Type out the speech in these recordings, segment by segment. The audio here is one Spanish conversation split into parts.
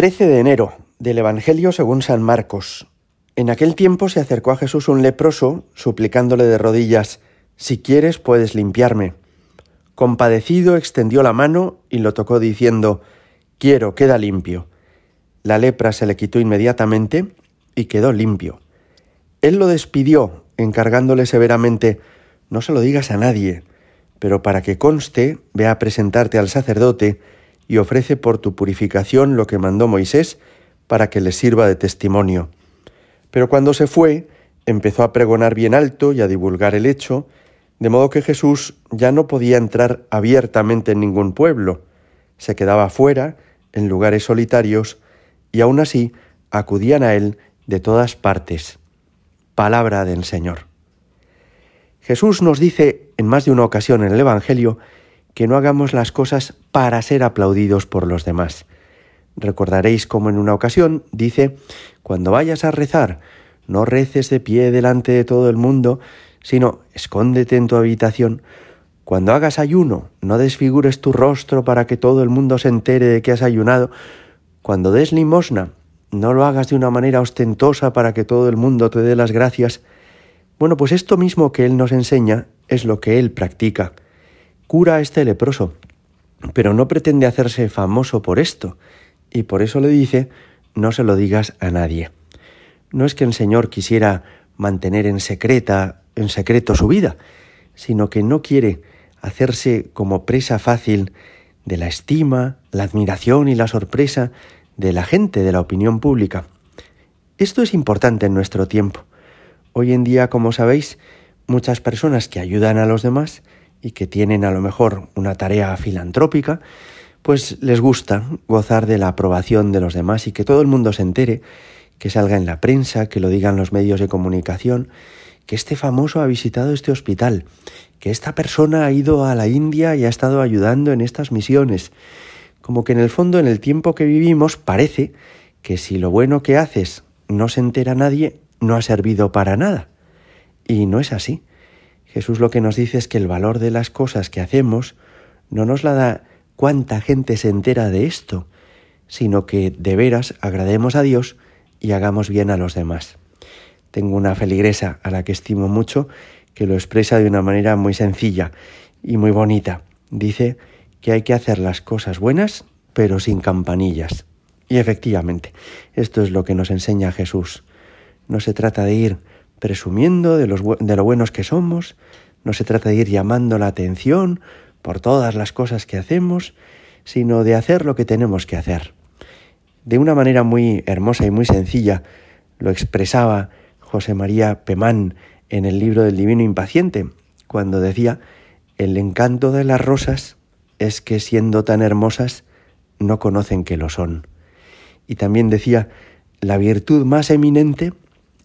13 de enero del Evangelio según San Marcos. En aquel tiempo se acercó a Jesús un leproso, suplicándole de rodillas, Si quieres puedes limpiarme. Compadecido extendió la mano y lo tocó diciendo, Quiero, queda limpio. La lepra se le quitó inmediatamente y quedó limpio. Él lo despidió, encargándole severamente, No se lo digas a nadie, pero para que conste, ve a presentarte al sacerdote y ofrece por tu purificación lo que mandó Moisés para que le sirva de testimonio. Pero cuando se fue, empezó a pregonar bien alto y a divulgar el hecho, de modo que Jesús ya no podía entrar abiertamente en ningún pueblo, se quedaba fuera, en lugares solitarios, y aún así acudían a él de todas partes. Palabra del Señor. Jesús nos dice en más de una ocasión en el Evangelio que no hagamos las cosas para ser aplaudidos por los demás. Recordaréis como en una ocasión dice, cuando vayas a rezar, no reces de pie delante de todo el mundo, sino escóndete en tu habitación. Cuando hagas ayuno, no desfigures tu rostro para que todo el mundo se entere de que has ayunado. Cuando des limosna, no lo hagas de una manera ostentosa para que todo el mundo te dé las gracias. Bueno, pues esto mismo que Él nos enseña es lo que Él practica. Cura este leproso, pero no pretende hacerse famoso por esto, y por eso le dice, no se lo digas a nadie. No es que el Señor quisiera mantener en secreta, en secreto su vida, sino que no quiere hacerse como presa fácil de la estima, la admiración y la sorpresa de la gente, de la opinión pública. Esto es importante en nuestro tiempo. Hoy en día, como sabéis, muchas personas que ayudan a los demás y que tienen a lo mejor una tarea filantrópica, pues les gusta gozar de la aprobación de los demás y que todo el mundo se entere, que salga en la prensa, que lo digan los medios de comunicación, que este famoso ha visitado este hospital, que esta persona ha ido a la India y ha estado ayudando en estas misiones. Como que en el fondo, en el tiempo que vivimos, parece que si lo bueno que haces no se entera nadie, no ha servido para nada. Y no es así. Jesús lo que nos dice es que el valor de las cosas que hacemos no nos la da cuánta gente se entera de esto, sino que de veras agrademos a Dios y hagamos bien a los demás. Tengo una feligresa a la que estimo mucho que lo expresa de una manera muy sencilla y muy bonita. Dice que hay que hacer las cosas buenas pero sin campanillas. Y efectivamente, esto es lo que nos enseña Jesús. No se trata de ir presumiendo de, lo buenos que somos, no se trata de ir llamando la atención por todas las cosas que hacemos, sino de hacer lo que tenemos que hacer. De una manera muy hermosa y muy sencilla lo expresaba José María Pemán en el libro del Divino Impaciente, cuando decía, el encanto de las rosas es que siendo tan hermosas no conocen que lo son. Y también decía, la virtud más eminente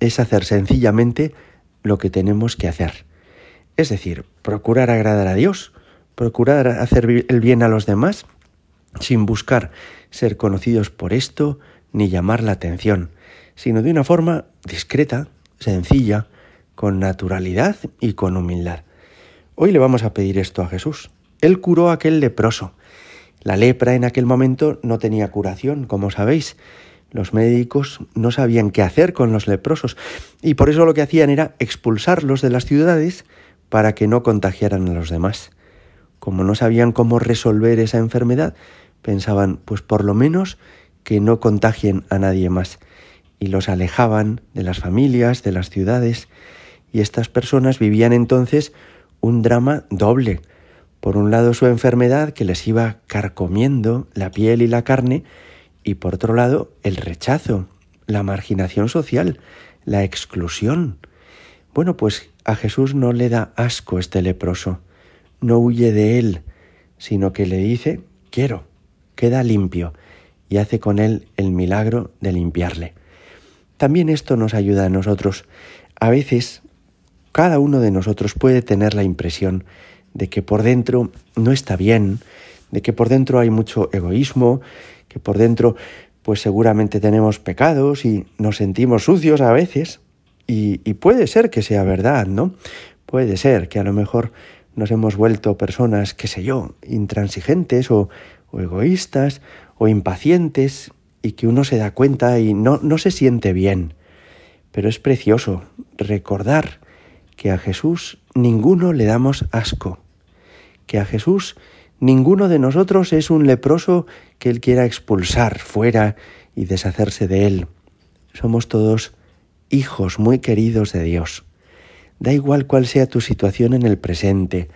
es hacer sencillamente lo que tenemos que hacer. Es decir, procurar agradar a Dios, procurar hacer el bien a los demás sin buscar ser conocidos por esto ni llamar la atención, sino de una forma discreta, sencilla, con naturalidad y con humildad. Hoy le vamos a pedir esto a Jesús. Él curó a aquel leproso. La lepra en aquel momento no tenía curación, como sabéis. Los médicos no sabían qué hacer con los leprosos y por eso lo que hacían era expulsarlos de las ciudades para que no contagiaran a los demás como no sabían cómo resolver esa enfermedad, pensaban, pues por lo menos que no contagien a nadie más. Y los alejaban de las familias, de las ciudades, y estas personas vivían entonces un drama doble. Por un lado su enfermedad que les iba carcomiendo la piel y la carne, y por otro lado el rechazo, la marginación social, la exclusión. Bueno, pues a Jesús no le da asco este leproso no huye de él, sino que le dice, quiero, queda limpio, y hace con él el milagro de limpiarle. También esto nos ayuda a nosotros. A veces, cada uno de nosotros puede tener la impresión de que por dentro no está bien, de que por dentro hay mucho egoísmo, que por dentro pues seguramente tenemos pecados y nos sentimos sucios a veces. Y, puede ser que sea verdad, ¿no? Puede ser que a lo mejor nos hemos vuelto personas, qué sé yo, intransigentes o, o egoístas o impacientes y que uno se da cuenta y no, no se siente bien. Pero es precioso recordar que a Jesús ninguno le damos asco, que a Jesús ninguno de nosotros es un leproso que Él quiera expulsar fuera y deshacerse de Él. Somos todos hijos muy queridos de Dios. Da igual cuál sea tu situación en el presente,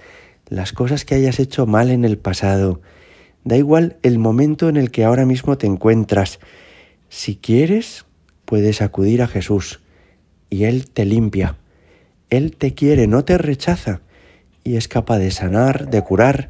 las cosas que hayas hecho mal en el pasado, da igual el momento en el que ahora mismo te encuentras. Si quieres, puedes acudir a Jesús y Él te limpia. Él te quiere, no te rechaza y es capaz de sanar, de curar